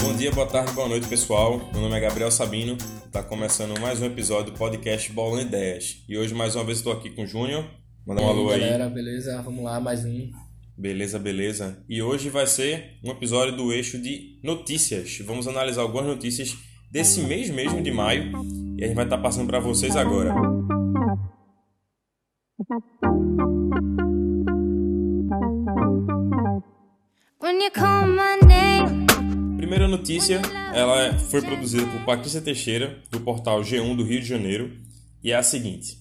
Bom dia, boa tarde, boa noite, pessoal. Meu nome é Gabriel Sabino. Está começando mais um episódio do podcast Bola Ideias. E hoje, mais uma vez, estou aqui com o Júnior. Manda um alô aí. galera, beleza? Vamos lá, mais um. Beleza, beleza. E hoje vai ser um episódio do eixo de notícias. Vamos analisar algumas notícias desse mês mesmo de maio e a gente vai estar passando para vocês agora. Primeira notícia, ela foi produzida por Patrícia Teixeira, do portal G1 do Rio de Janeiro, e é a seguinte: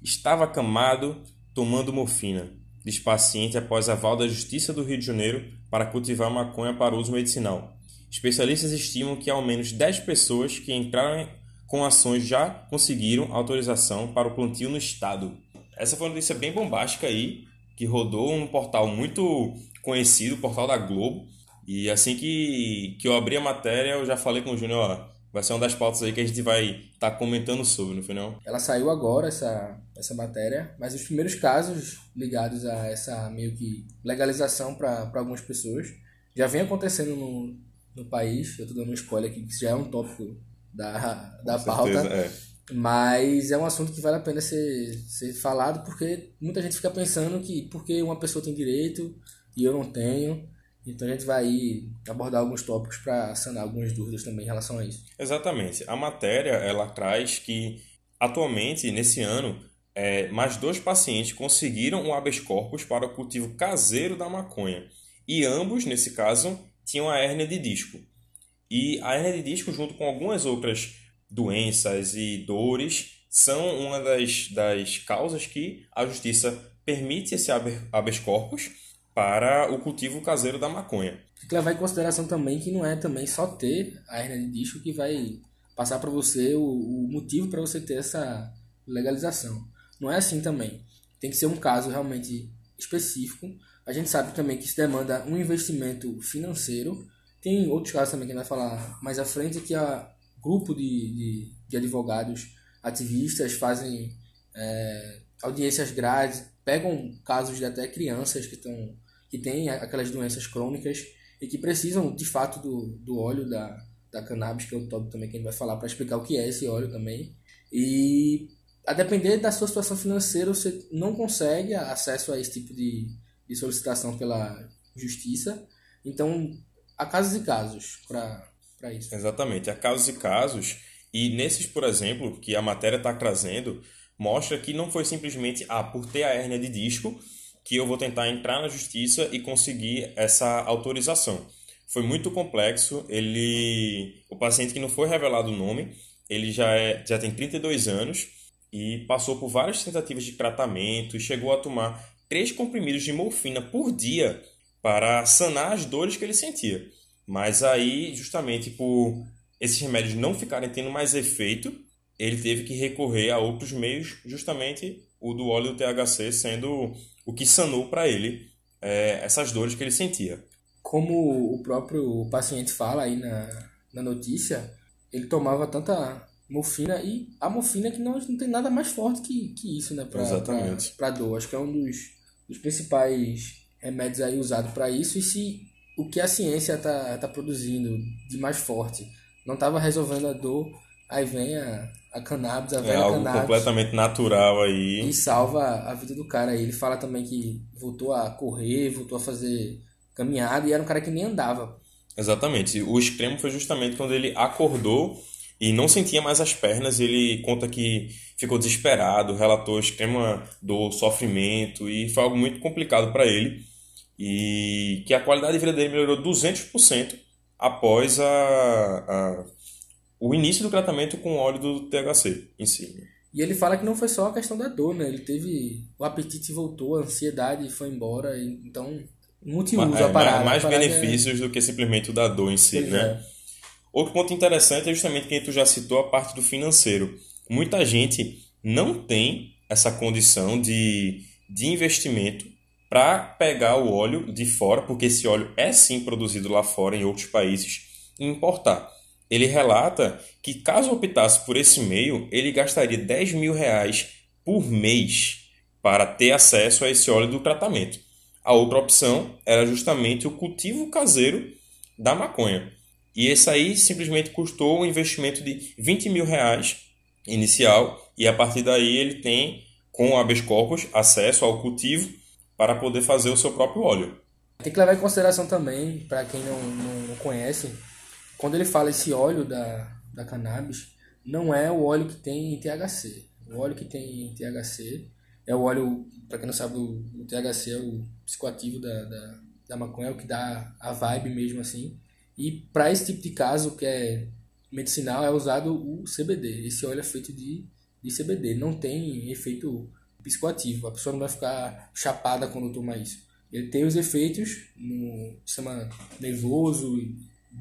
Estava acamado tomando morfina, diz paciente após aval da Justiça do Rio de Janeiro para cultivar maconha para uso medicinal. Especialistas estimam que ao menos 10 pessoas que entraram com ações já conseguiram autorização para o plantio no estado. Essa foi uma notícia bem bombástica aí, que rodou um portal muito conhecido, o portal da Globo. E assim que, que eu abri a matéria, eu já falei com o Júnior, ó, vai ser uma das pautas aí que a gente vai estar comentando sobre, no final. Ela saiu agora, essa, essa matéria, mas os primeiros casos ligados a essa meio que legalização para algumas pessoas já vem acontecendo no, no país. Eu tô dando um spoiler aqui, que já é um tópico da, da Com pauta. certeza, é. Mas é um assunto que vale a pena ser, ser falado porque muita gente fica pensando que porque uma pessoa tem direito e eu não tenho. Então a gente vai abordar alguns tópicos para sanar algumas dúvidas também em relação a isso. Exatamente. A matéria ela traz que atualmente nesse ano é, mais dois pacientes conseguiram um habeas corpus para o cultivo caseiro da maconha e ambos nesse caso tinham a hérnia de disco. E a hérnia de disco junto com algumas outras doenças e dores são uma das, das causas que a justiça permite esse habeas corpus para o cultivo caseiro da maconha. Tem que levar em consideração também que não é também só ter a hernia de disco que vai passar para você o, o motivo para você ter essa legalização. Não é assim também. Tem que ser um caso realmente específico. A gente sabe também que isso demanda um investimento financeiro. Tem outros casos também que a gente vai falar mais à frente que a grupo de, de, de advogados ativistas fazem é, audiências grátis, pegam casos de até crianças que estão que têm aquelas doenças crônicas e que precisam de fato do, do óleo da, da cannabis, que é o tópico também que a gente vai falar para explicar o que é esse óleo também. E a depender da sua situação financeira, você não consegue acesso a esse tipo de, de solicitação pela justiça. Então, há casos e casos para isso. Exatamente, há casos e casos, e nesses, por exemplo, que a matéria está trazendo, mostra que não foi simplesmente, ah, por ter a hérnia de disco, que eu vou tentar entrar na justiça e conseguir essa autorização. Foi muito complexo, ele, o paciente que não foi revelado o nome, ele já, é, já tem 32 anos e passou por várias tentativas de tratamento e chegou a tomar três comprimidos de morfina por dia para sanar as dores que ele sentia. Mas aí, justamente por esses remédios não ficarem tendo mais efeito, ele teve que recorrer a outros meios, justamente o do óleo do THC sendo o que sanou para ele é, essas dores que ele sentia. Como o próprio paciente fala aí na, na notícia, ele tomava tanta morfina e a morfina que não, não tem nada mais forte que, que isso, né? Pra, Exatamente. Para dor. Acho que é um dos, dos principais remédios aí usados para isso. E se o que a ciência tá, tá produzindo de mais forte não estava resolvendo a dor, aí vem a, a cannabis, a É velha algo cannabis completamente natural aí. e salva a vida do cara. Ele fala também que voltou a correr, voltou a fazer caminhada e era um cara que nem andava. Exatamente. O extremo foi justamente quando ele acordou e não sentia mais as pernas. Ele conta que ficou desesperado, relatou extrema dor, sofrimento e foi algo muito complicado para ele. E que a qualidade de vida dele melhorou 200% após a, a, o início do tratamento com óleo do THC em si. E ele fala que não foi só a questão da dor, né? Ele teve. O apetite voltou, a ansiedade foi embora. Então, multiuso é, a parada. mais a parada é- benefícios do que simplesmente o da dor em si, Pois né? é. Outro ponto interessante é justamente que tu já citou a parte do financeiro. Muita gente não tem essa condição de, de investimento para pegar o óleo de fora, porque esse óleo é sim produzido lá fora, em outros países, e importar. Ele relata que caso optasse por esse meio, ele gastaria 10 mil reais por mês para ter acesso a esse óleo do tratamento. A outra opção era justamente o cultivo caseiro da maconha. E esse aí simplesmente custou um investimento de 20 mil reais inicial e a partir daí ele tem, com o habeas corpus, acesso ao cultivo para poder fazer o seu próprio óleo. Tem que levar em consideração também, para quem não, não conhece, quando ele fala esse óleo da, da cannabis, não é o óleo que tem THC. O óleo que tem THC é o óleo, para quem não sabe, o, THC é o psicoativo da, da, da maconha, é o que dá a vibe mesmo assim. E para esse tipo de caso, que é medicinal, é usado o CBD. Esse óleo é feito de, de CBD, não tem efeito psicoativo. A pessoa não vai ficar chapada quando toma isso. Ele tem os efeitos no sistema nervoso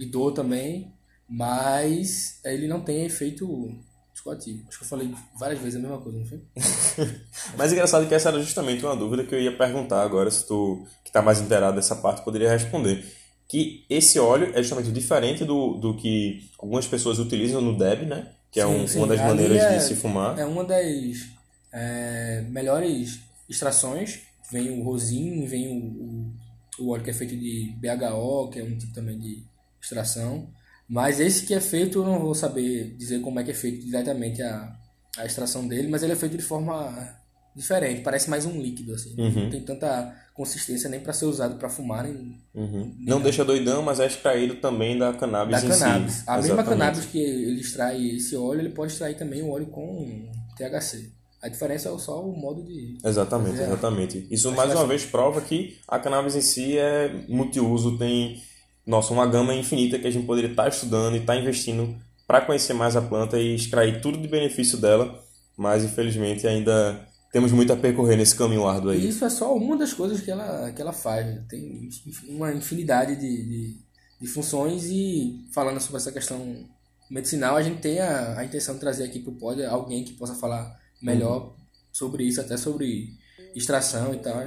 dor também, mas ele não tem efeito psicoativo. Acho que eu falei várias vezes a mesma coisa, não foi? mas engraçado que essa era justamente uma dúvida que eu ia perguntar agora, se tu que está mais inteirado dessa parte poderia responder. Que esse óleo é justamente diferente do, do que algumas pessoas utilizam no DEB, né? Que é um, sim. uma das Ali maneiras é, de se fumar. É uma das é, melhores extrações. Vem o rosin, vem o, o, o, óleo que é feito de BHO, que é um tipo também de extração. Mas esse que é feito, eu não vou saber dizer como é que é feito diretamente a, a extração dele, mas ele é feito de forma diferente, parece mais um líquido, assim. Uhum. Não tem tanta consistência nem para ser usado para fumar. Nem, uhum. nem não deixa doidão, mas é extraído também da cannabis da cannabis. Si. A Exatamente. mesma cannabis que ele extrai esse óleo, ele pode extrair também o óleo com THC. A diferença é só o modo de. Exatamente, exatamente. Isso mais uma vez prova que a cannabis em si é multiuso, tem nossa, uma gama infinita que a gente poderia estar tá estudando e estar tá investindo para conhecer mais a planta e extrair tudo de benefício dela, mas infelizmente ainda temos muito a percorrer nesse caminho árduo aí. Isso é só uma das coisas que ela, que ela faz. Tem uma infinidade de, de, de funções e falando sobre essa questão medicinal, a gente tem a, a intenção de trazer aqui para o pódio alguém que possa falar melhor uhum. sobre isso, até sobre extração e tal.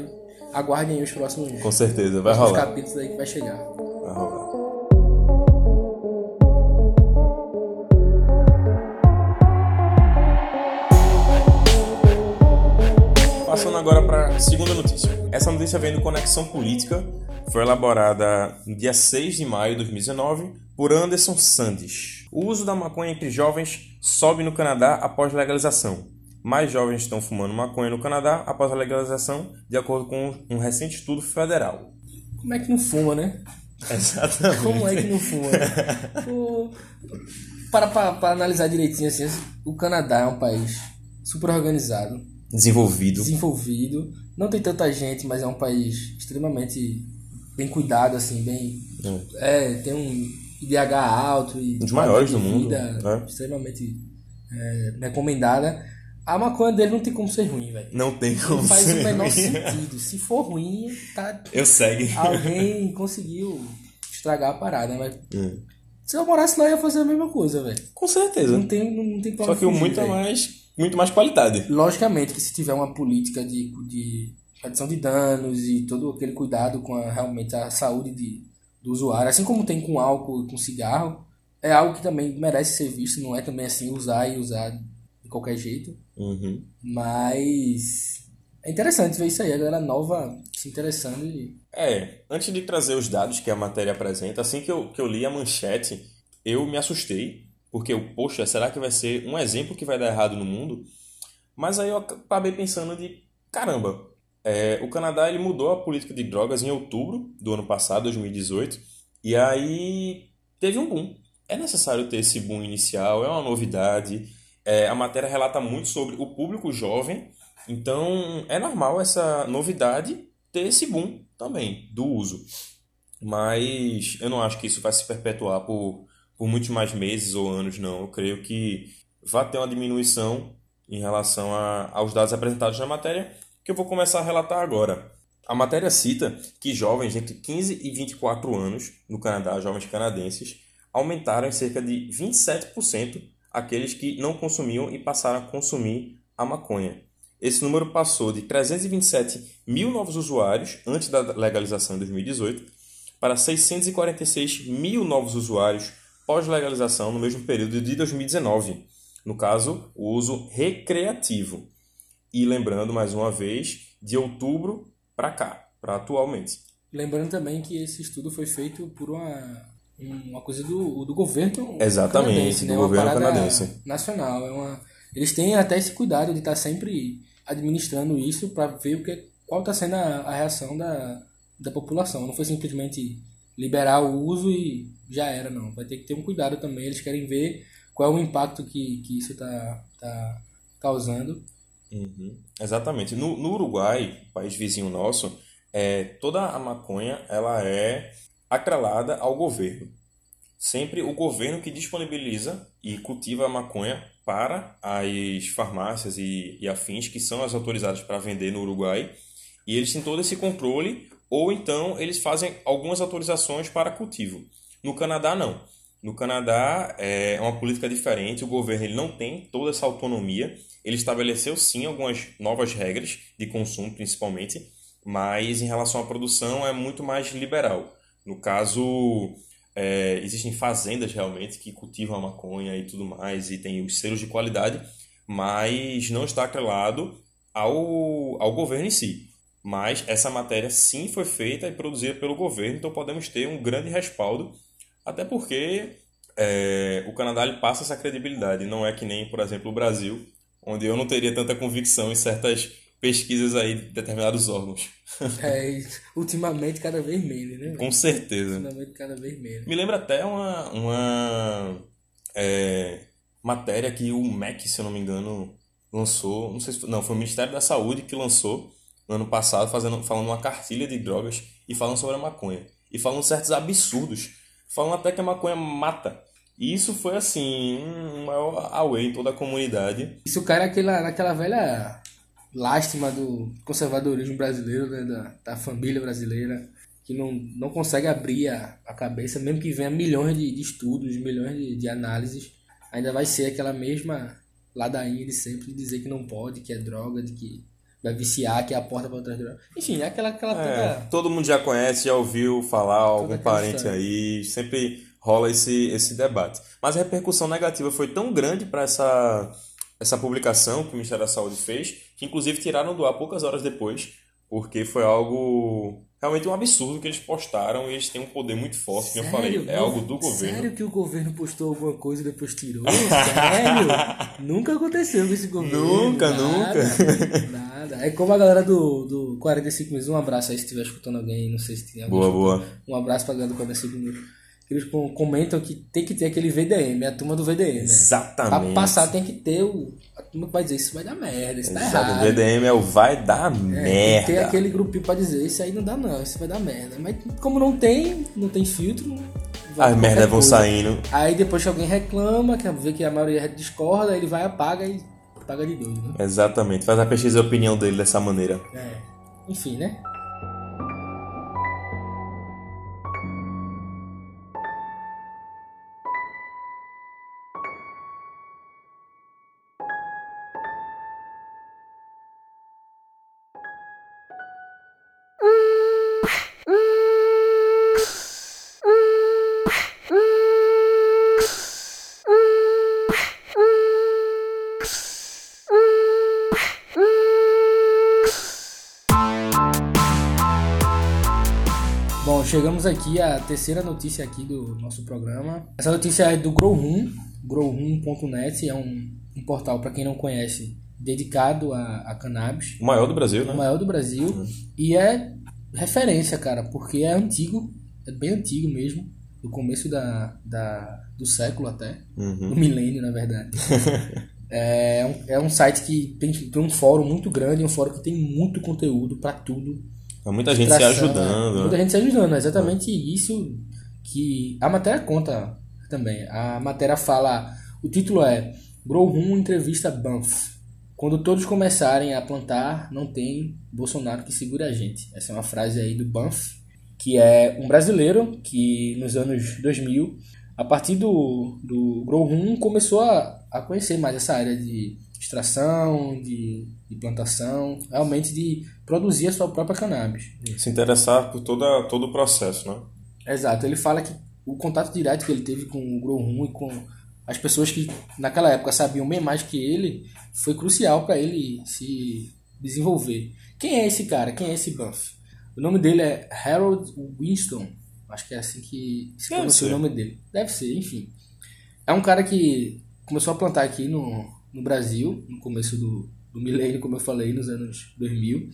Aguardem os próximos, Com certeza, vai rolar. capítulos aí que vai chegar. Passando agora para a segunda notícia. Essa notícia vem do Conexão Política, foi elaborada no dia 6 de maio de 2019 por Anderson Sandes. O uso da maconha entre jovens sobe no Canadá após legalização mais jovens estão fumando maconha no Canadá após a legalização, de acordo com um recente estudo federal. Como é que não fuma, né? Exatamente. Como é que não fuma? o... para, para, para analisar direitinho, assim, o Canadá é um país super organizado. Desenvolvido. Desenvolvido. Não tem tanta gente, mas é um país extremamente bem cuidado, assim, bem... É, é tem um IDH alto e... Um dos maiores do mundo. É. Extremamente é, recomendada a maconha dele não tem como ser ruim, velho. Não tem como não faz ser o menor sentido. Se for ruim, tá. Eu segue. Alguém conseguiu estragar a parada, mas. Hum. Se eu morasse lá, eu ia fazer a mesma coisa, velho. Com certeza. Não tem, não, não tem Só que fugir, muito mais, muito mais qualidade. Logicamente que se tiver uma política de, de redução de danos e todo aquele cuidado com a, realmente a saúde de, do usuário, assim como tem com álcool e com cigarro, é algo que também merece ser visto, não é também assim usar e usar de qualquer jeito. Uhum. Mas é interessante ver isso aí, a galera nova se interessando. E... É, antes de trazer os dados que a matéria apresenta, assim que eu, que eu li a manchete, eu me assustei, porque eu, poxa, será que vai ser um exemplo que vai dar errado no mundo? Mas aí eu acabei pensando de, caramba, é, o Canadá ele mudou a política de drogas em outubro do ano passado, 2018, e aí teve um boom. É necessário ter esse boom inicial, é uma novidade, é, a matéria relata muito sobre o público jovem, então é normal essa novidade ter esse boom também do uso. Mas eu não acho que isso vai se perpetuar por, por muitos mais meses ou anos, não. Eu creio que vai ter uma diminuição em relação a, aos dados apresentados na matéria, que eu vou começar a relatar agora. A matéria cita que jovens entre 15 e 24 anos no Canadá, jovens canadenses, aumentaram em cerca de 27% aqueles que não consumiam e passaram a consumir a maconha. Esse número passou de 327 mil novos usuários antes da legalização em 2018 para 646 mil novos usuários pós-legalização no mesmo período de 2019. No caso, o uso recreativo. E lembrando mais uma vez, de outubro para cá. para atualmente. Lembrando também que esse estudo foi feito por uma, uma coisa do, do governo Exatamente, canadense, do né? governo canadense. nacional. É uma, eles têm até esse cuidado de estar sempre administrando isso para ver o que, qual está sendo a, a reação da, da população. Não foi simplesmente liberar o uso e já era, não. Vai ter que ter um cuidado também. Eles querem ver qual é o impacto que, que isso está tá causando. Uhum. Exatamente. No, no Uruguai, país vizinho nosso, é, toda a maconha ela é atrelada ao governo. Sempre o governo que disponibiliza e cultiva a maconha para as farmácias e, e afins, que são as autorizadas para vender no Uruguai. E eles têm todo esse controle, ou então eles fazem algumas autorizações para cultivo. No Canadá, não. No Canadá é uma política diferente, o governo ele não tem toda essa autonomia. Ele estabeleceu sim algumas novas regras de consumo, principalmente, mas em relação à produção é muito mais liberal. No caso, é, existem fazendas realmente que cultivam a maconha e tudo mais, e tem os selos de qualidade, mas não está atrelado ao, ao governo em si. Mas essa matéria sim foi feita e produzida pelo governo, então podemos ter um grande respaldo, até porque é, o Canadá ele passa essa credibilidade, não é que nem, por exemplo, o Brasil, onde eu não teria tanta convicção em certas pesquisas aí de determinados órgãos. É, ultimamente cada vez menos, né? Com certeza. Ultimamente cada vez menos. Me lembra até uma, uma é, matéria que o MEC, se eu não me engano, lançou. Não sei se foi, não, foi o Ministério da Saúde que lançou no ano passado, fazendo, falando uma cartilha de drogas e falando sobre a maconha. E falando certos absurdos. Falando até que a maconha mata. E isso foi assim, um maior away em toda a comunidade. Isso cai naquela, naquela velha lástima do conservadorismo brasileiro, né? da, da família brasileira, que não, não consegue abrir a, a cabeça, mesmo que venha milhões de, de estudos, milhões de, de análises, ainda vai ser aquela mesma ladainha de sempre de dizer que não pode, que é droga, de que vai viciar, que é a porta para outras drogas. Enfim, é aquela, aquela É, toda... todo mundo já conhece, já ouviu falar, algum parente história. aí, sempre rola esse, esse debate. Mas a repercussão negativa foi tão grande para essa, essa publicação que o Ministério da Saúde fez, que inclusive tiraram do ar poucas horas depois, porque foi algo realmente um absurdo que eles postaram e eles têm um poder muito forte, como eu falei, é algo do governo. Sério que o governo postou alguma coisa e depois tirou? Sério? nunca aconteceu com esse governo. Nunca, nada, nunca. Nada. É como a galera do, do 45 minutos. Um abraço aí se estiver escutando alguém, não sei se tem alguém Boa, boa. Um abraço pra galera do 45 minutos. Eles com- comentam que tem que ter aquele VDM, a turma do VDM. né? Exatamente. Pra passar tem que ter o. A turma que vai dizer isso vai dar merda, isso tá Exato, errado. o VDM é o vai dar É, tem que merda. ter aquele grupinho pra dizer, isso aí não dá não, isso vai dar merda. Mas como não tem, não tem filtro, As merdas vão saindo. Aí depois que alguém reclama, quer ver que a maioria discorda, ele vai, apaga e paga de doido, né? Exatamente. Faz a pesquisa e a opinião dele dessa maneira. É. Enfim, né? Chegamos aqui à terceira notícia aqui do nosso programa. Essa notícia é do Growroom, growroom.net, é um, um portal, para quem não conhece, dedicado a, a cannabis. O maior do Brasil, o né? maior do Brasil. E é referência, cara, porque é antigo, é bem antigo mesmo, do começo da, da, do século até, Uhum. do milênio, na verdade. é, um, é um site que tem, tem um fórum muito grande, um fórum que tem muito conteúdo para tudo. Há muita gente se ajudando. é, Muita gente se ajudando, é exatamente isso que a matéria conta também. A matéria fala, o título é Grow Room entrevista Banff. Quando todos começarem a plantar, não tem Bolsonaro que segure a gente. Essa é uma frase aí do Banff, que é um brasileiro que nos anos 2000, a partir do, do Grow Room, começou a, a conhecer mais essa área de extração, de, de plantação, realmente de produzir a sua própria cannabis. Se interessar por toda, todo o processo, né? Exato, ele fala que o contato direto que ele teve com o Grow Room e com as pessoas que naquela época sabiam bem mais que ele foi crucial para ele se desenvolver. Quem é esse cara? Quem é esse Banff? O nome dele é Harold Winston. Acho que é assim que se pronuncia o nome dele. Deve ser, enfim. É um cara que começou a plantar aqui no, no Brasil, no começo do, do milênio, como eu falei, nos anos 2000.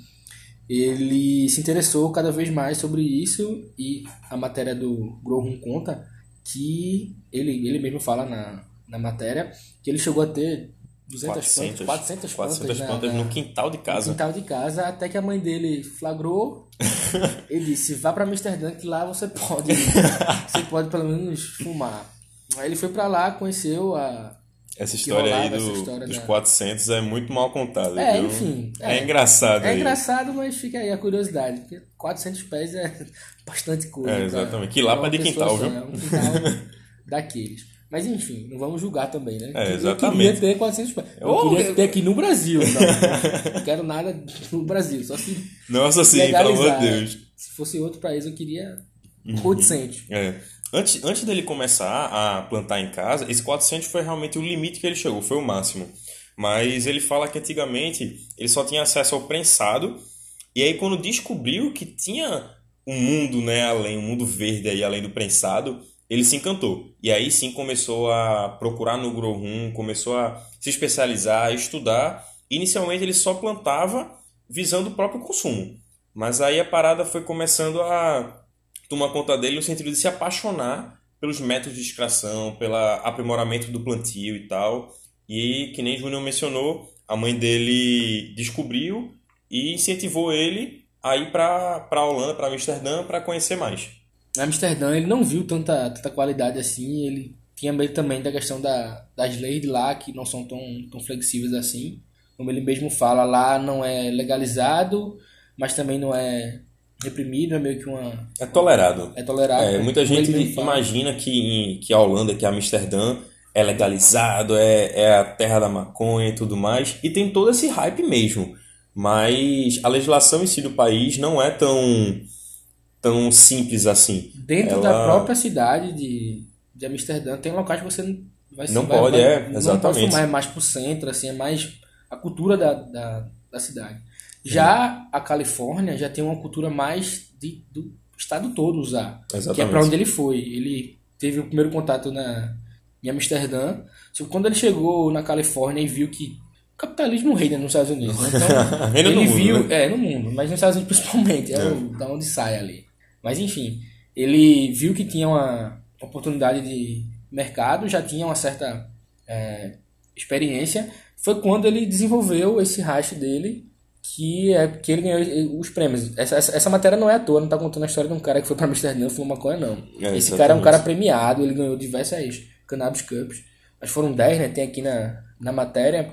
Ele se interessou cada vez mais sobre isso e a matéria do Grow Room conta que ele, ele mesmo fala na, na matéria que ele chegou a ter 200 400, plantas, 400 plantas, 400 na- plantas na- no quintal de no casa. quintal de casa, até que a mãe dele flagrou e disse, vá pra Amsterdã que lá você pode, você pode pelo menos fumar. Aí ele foi pra lá, conheceu a... Essa história aí do, história dos da- 400 é muito mal contada. É, viu? enfim, É, é. engraçado É aí. engraçado, mas fica aí a curiosidade, porque 400 pés é bastante coisa. É, pra- exatamente. Que lá pra pra de quintal, só, viu? É um quintal daqueles. Mas enfim, não vamos julgar também, né? É, Eu exatamente. queria ter 400 pés. Eu Oh, queria eu- ter aqui no Brasil, não. Não quero nada no Brasil, só se Nossa, sim, pelo amor de Deus. Se fosse outro país, eu queria Uhum. 800. É. Antes, antes dele começar a plantar em casa, esse 400 foi realmente o limite que ele chegou, foi o máximo. Mas ele fala que antigamente ele só tinha acesso ao prensado, e aí quando descobriu que tinha um mundo, né, além, um mundo verde aí além do prensado, ele se encantou. E aí sim começou a procurar no grow room, começou a se especializar, a estudar. Inicialmente ele só plantava visando o próprio consumo. Mas aí a parada foi começando a tomar conta dele no sentido de se apaixonar pelos métodos de extração, pelo aprimoramento do plantio e tal. E que nem Júnior mencionou, a mãe dele descobriu e incentivou ele a ir para a Holanda, para Amsterdã, para conhecer mais. Em Amsterdã, ele não viu tanta, tanta qualidade assim. Ele tinha medo também da questão da, das leis de lá, que não são tão, tão flexíveis assim. Como ele mesmo fala, lá não é legalizado, mas também não é reprimido, é meio que uma. É tolerado. É tolerado. É, muita como ele gente fala. imagina que, que a Holanda, que Amsterdã é legalizado, é, é a terra da maconha e tudo mais, e tem todo esse hype mesmo. Mas a legislação em si do país não é tão, tão simples assim. Dentro Ela- da própria cidade de, de Amsterdã, tem locais que você não vai Não vai- pode, vai- é, Não pode exatamente. fumar, é mais pro centro, assim, é mais a cultura da, da, da cidade. Já a Califórnia já tem uma cultura mais de, do estado todo usar. Que é Exatamente. para onde ele foi. Ele teve o primeiro contato na, em Amsterdã. Só que quando ele chegou na Califórnia e viu que o capitalismo reina nos Estados Unidos. né? Então, ele mundo, viu, né? é, no mundo, mas nos Estados Unidos principalmente, é, É. o, da onde sai ali. Mas enfim, ele viu que tinha uma oportunidade de mercado, já tinha uma certa é, experiência. Foi quando ele desenvolveu esse hash dele, que é que ele ganhou os prêmios. Essa, essa, essa matéria não é à toa, não tá contando a história de um cara que foi para Amsterdã e fumou maconha, não. É, esse cara é um cara premiado, ele ganhou diversas Cannabis Cups. Mas foram 10, né? Tem aqui na, na matéria.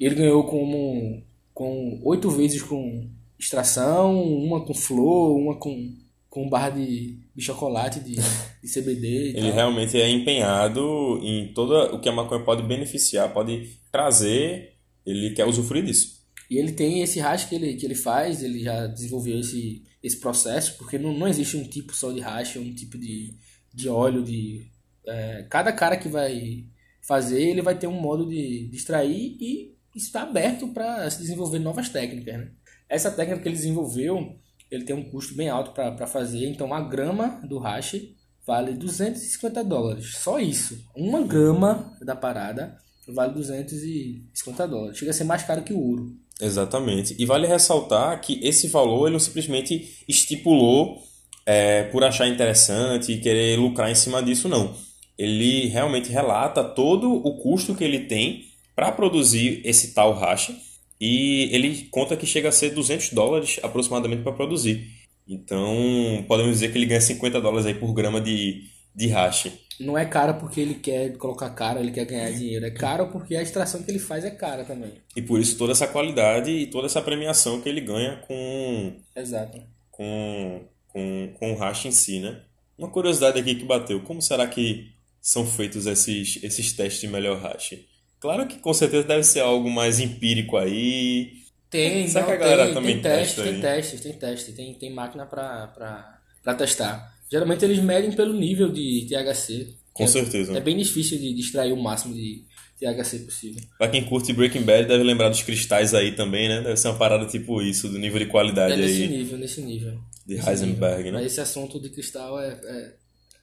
Ele ganhou como com oito vezes com extração, uma com flor, uma com, com barra de, de chocolate, de, de CBD Ele tal. realmente é empenhado em todo o que a maconha pode beneficiar, pode trazer, ele quer usufruir disso. E ele tem esse hash que ele, que ele faz, ele já desenvolveu esse, esse processo, porque não, não existe um tipo só de hash, um tipo de, de óleo, de... é, cada cara que vai fazer, ele vai ter um modo de, de extrair e está aberto para se desenvolver novas técnicas, né? Essa técnica que ele desenvolveu, ele tem um custo bem alto para fazer, então a grama do hash vale 250 dólares, só isso. Uma grama da parada vale 250 dólares, chega a ser mais caro que o ouro. Exatamente. E vale ressaltar que esse valor ele não simplesmente estipulou é, por achar interessante e querer lucrar em cima disso, não. Ele realmente relata todo o custo que ele tem para produzir esse tal hash e ele conta que chega a ser 200 dólares aproximadamente para produzir. Então, podemos dizer que ele ganha 50 dólares aí por grama de, de hash. Não é caro porque ele quer colocar cara, ele quer ganhar dinheiro. É caro porque a extração que ele faz é cara também. E por isso toda essa qualidade e toda essa premiação que ele ganha com Exato. com, com, com o hash em si, né? Uma curiosidade aqui que bateu, como será que são feitos esses, esses testes de melhor hash? Claro que com certeza deve ser algo mais empírico aí. Tem, Será não, que a galera tem, também tem teste, testa tem aí? teste, tem teste, tem, tem máquina pra testar. Geralmente eles medem pelo nível de THC. Com É- certeza. É bem difícil de, de extrair o máximo de THC possível. Pra quem curte Breaking Bad, deve lembrar dos cristais aí também, né? Deve ser uma parada tipo isso, do nível de qualidade É nesse aí. nível, nesse nível. De Nesse Heisenberg, nível. né? Mas esse assunto de cristal é. é-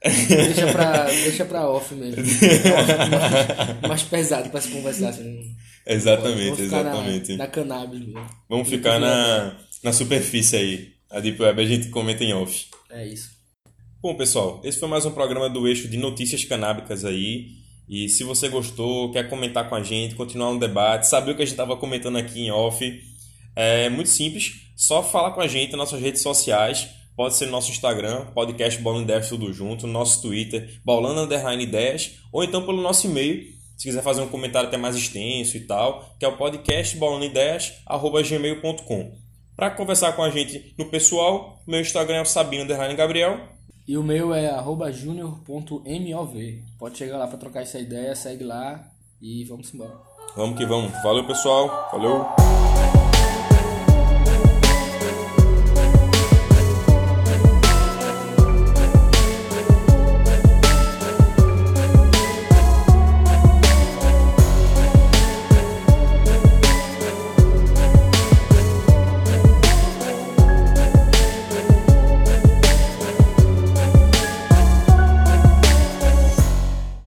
deixa, pra, deixa pra off mesmo. É mais, mais pesado pra se conversar. Assim. Exatamente, na- exatamente. Na, cannabis mesmo. Vamos ficar na, na superfície aí. A Deep Web a gente comenta em off. É isso. Bom, pessoal, esse foi mais um programa do eixo de notícias canábicas aí. E se você gostou, quer comentar com a gente, continuar um debate, saber o que a gente estava comentando aqui em off, é muito simples. Só falar com a gente nas nossas redes sociais. Pode ser no nosso Instagram, podcast Bolando Ideias Tudo Junto, no nosso Twitter, Bolando Underline Ideias, ou então pelo nosso e-mail, se quiser fazer um comentário até mais extenso e tal, que é o podcast bolandoideias.gmail.com. Para conversar com a gente no pessoal, meu Instagram é o Sabino Gabriel. E o meu é junior.mov. Pode chegar lá pra trocar essa ideia, segue lá e vamos embora. Vamos que vamos. Valeu, pessoal. Valeu.